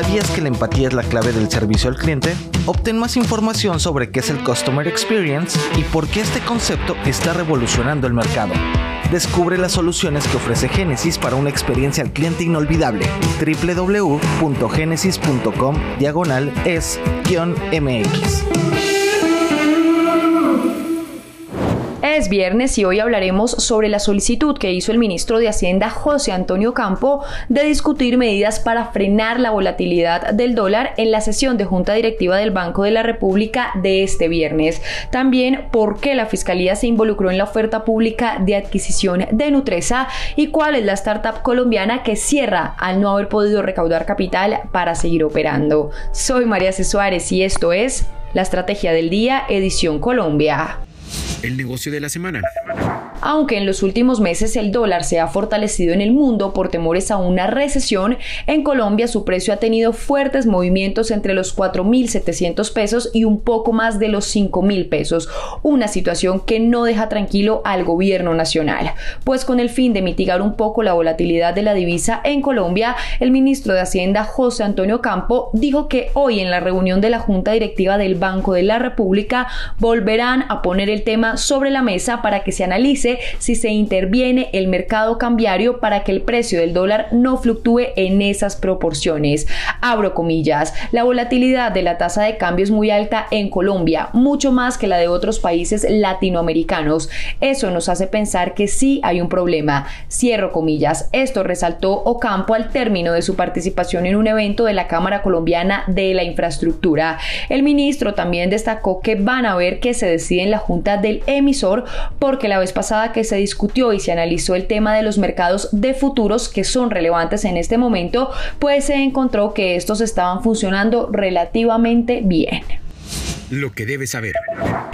¿Sabías que la empatía es la clave del servicio al cliente? Obtén más información sobre qué es el Customer Experience y por qué este concepto está revolucionando el mercado. Descubre las soluciones que ofrece Genesis para una experiencia al cliente inolvidable. www.genesis.com diagonal es-mx. Es viernes y hoy hablaremos sobre la solicitud que hizo el ministro de Hacienda José Antonio Campo de discutir medidas para frenar la volatilidad del dólar en la sesión de Junta Directiva del Banco de la República de este viernes. También por qué la Fiscalía se involucró en la oferta pública de adquisición de Nutresa y cuál es la startup colombiana que cierra al no haber podido recaudar capital para seguir operando. Soy María C. Suárez y esto es La Estrategia del Día, edición Colombia. El negocio de la semana. Aunque en los últimos meses el dólar se ha fortalecido en el mundo por temores a una recesión, en Colombia su precio ha tenido fuertes movimientos entre los 4.700 pesos y un poco más de los 5.000 pesos, una situación que no deja tranquilo al gobierno nacional. Pues con el fin de mitigar un poco la volatilidad de la divisa en Colombia, el ministro de Hacienda José Antonio Campo dijo que hoy en la reunión de la Junta Directiva del Banco de la República volverán a poner el tema sobre la mesa para que se analice si se interviene el mercado cambiario para que el precio del dólar no fluctúe en esas proporciones. Abro comillas, la volatilidad de la tasa de cambio es muy alta en Colombia, mucho más que la de otros países latinoamericanos. Eso nos hace pensar que sí hay un problema. Cierro comillas. Esto resaltó Ocampo al término de su participación en un evento de la Cámara Colombiana de la Infraestructura. El ministro también destacó que van a ver qué se decide en la Junta del emisor porque la vez pasada que se discutió y se analizó el tema de los mercados de futuros que son relevantes en este momento, pues se encontró que estos estaban funcionando relativamente bien lo que debes saber.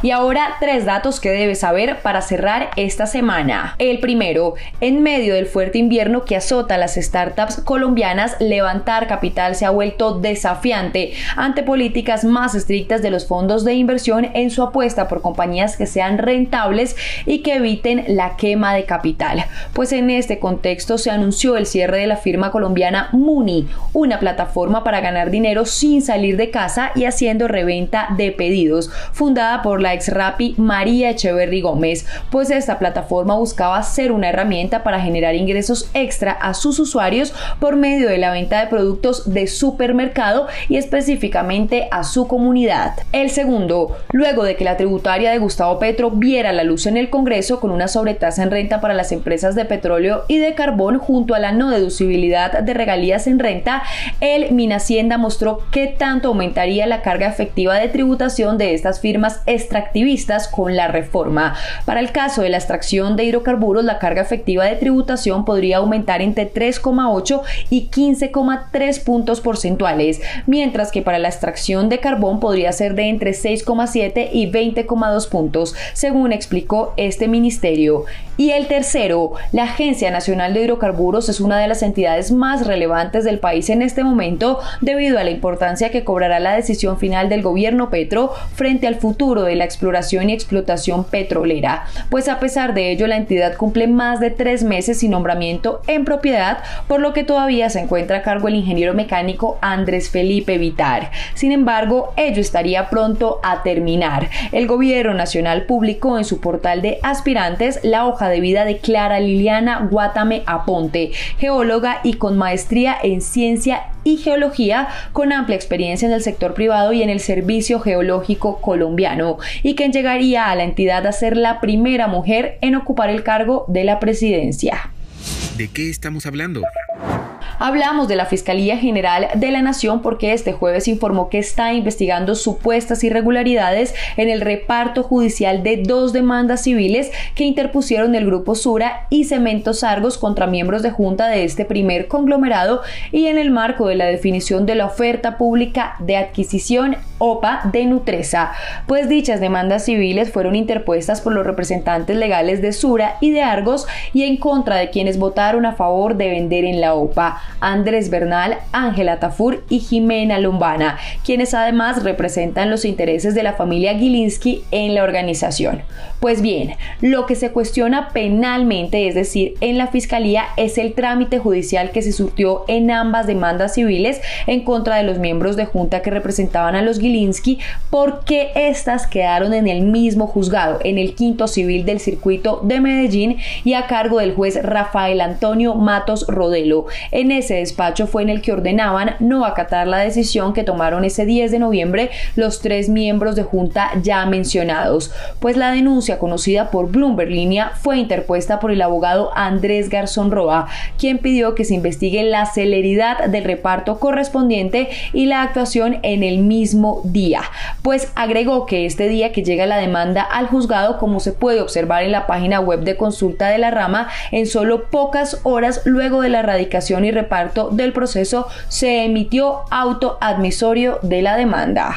Y ahora tres datos que debes saber para cerrar esta semana. El primero, en medio del fuerte invierno que azota las startups colombianas, levantar capital se ha vuelto desafiante ante políticas más estrictas de los fondos de inversión en su apuesta por compañías que sean rentables y que eviten la quema de capital. Pues en este contexto se anunció el cierre de la firma colombiana Muni, una plataforma para ganar dinero sin salir de casa y haciendo reventa de pedidos, fundada por la ex Rappi María Echeverry Gómez, pues esta plataforma buscaba ser una herramienta para generar ingresos extra a sus usuarios por medio de la venta de productos de supermercado y específicamente a su comunidad. El segundo, luego de que la tributaria de Gustavo Petro viera la luz en el Congreso con una sobretasa en renta para las empresas de petróleo y de carbón junto a la no deducibilidad de regalías en renta, el Minhacienda mostró qué tanto aumentaría la carga efectiva de tributación de estas firmas extractivistas con la reforma. Para el caso de la extracción de hidrocarburos, la carga efectiva de tributación podría aumentar entre 3,8 y 15,3 puntos porcentuales, mientras que para la extracción de carbón podría ser de entre 6,7 y 20,2 puntos, según explicó este ministerio. Y el tercero, la Agencia Nacional de Hidrocarburos es una de las entidades más relevantes del país en este momento debido a la importancia que cobrará la decisión final del gobierno Petro frente al futuro de la exploración y explotación petrolera, pues a pesar de ello la entidad cumple más de tres meses sin nombramiento en propiedad, por lo que todavía se encuentra a cargo el ingeniero mecánico Andrés Felipe Vitar. Sin embargo, ello estaría pronto a terminar. El gobierno nacional publicó en su portal de aspirantes la hoja de vida de Clara Liliana Guatame Aponte, geóloga y con maestría en ciencia y geología, con amplia experiencia en el sector privado y en el servicio geológico colombiano y quien llegaría a la entidad a ser la primera mujer en ocupar el cargo de la presidencia. ¿De qué estamos hablando? Hablamos de la Fiscalía General de la Nación porque este jueves informó que está investigando supuestas irregularidades en el reparto judicial de dos demandas civiles que interpusieron el Grupo Sura y Cementos Argos contra miembros de junta de este primer conglomerado y en el marco de la definición de la oferta pública de adquisición OPA de Nutresa, pues dichas demandas civiles fueron interpuestas por los representantes legales de Sura y de Argos y en contra de quienes votaron a favor de vender en la OPA, Andrés Bernal, Ángela Tafur y Jimena Lombana, quienes además representan los intereses de la familia Gilinski en la organización. Pues bien, lo que se cuestiona penalmente, es decir, en la Fiscalía, es el trámite judicial que se surtió en ambas demandas civiles en contra de los miembros de junta que representaban a los Gilinski, porque éstas quedaron en el mismo juzgado, en el quinto civil del circuito de Medellín y a cargo del juez Rafael Antonio Matos Rodelo. En ese despacho fue en el que ordenaban no acatar la decisión que tomaron ese 10 de noviembre los tres miembros de junta ya mencionados, pues la denuncia conocida por Bloomberg Línea fue interpuesta por el abogado Andrés Garzón Roa, quien pidió que se investigue la celeridad del reparto correspondiente y la actuación en el mismo día, pues agregó que este día que llega la demanda al juzgado, como se puede observar en la página web de consulta de la rama, en solo pocas horas luego de la erradicación y reparto del proceso se emitió auto admisorio de la demanda.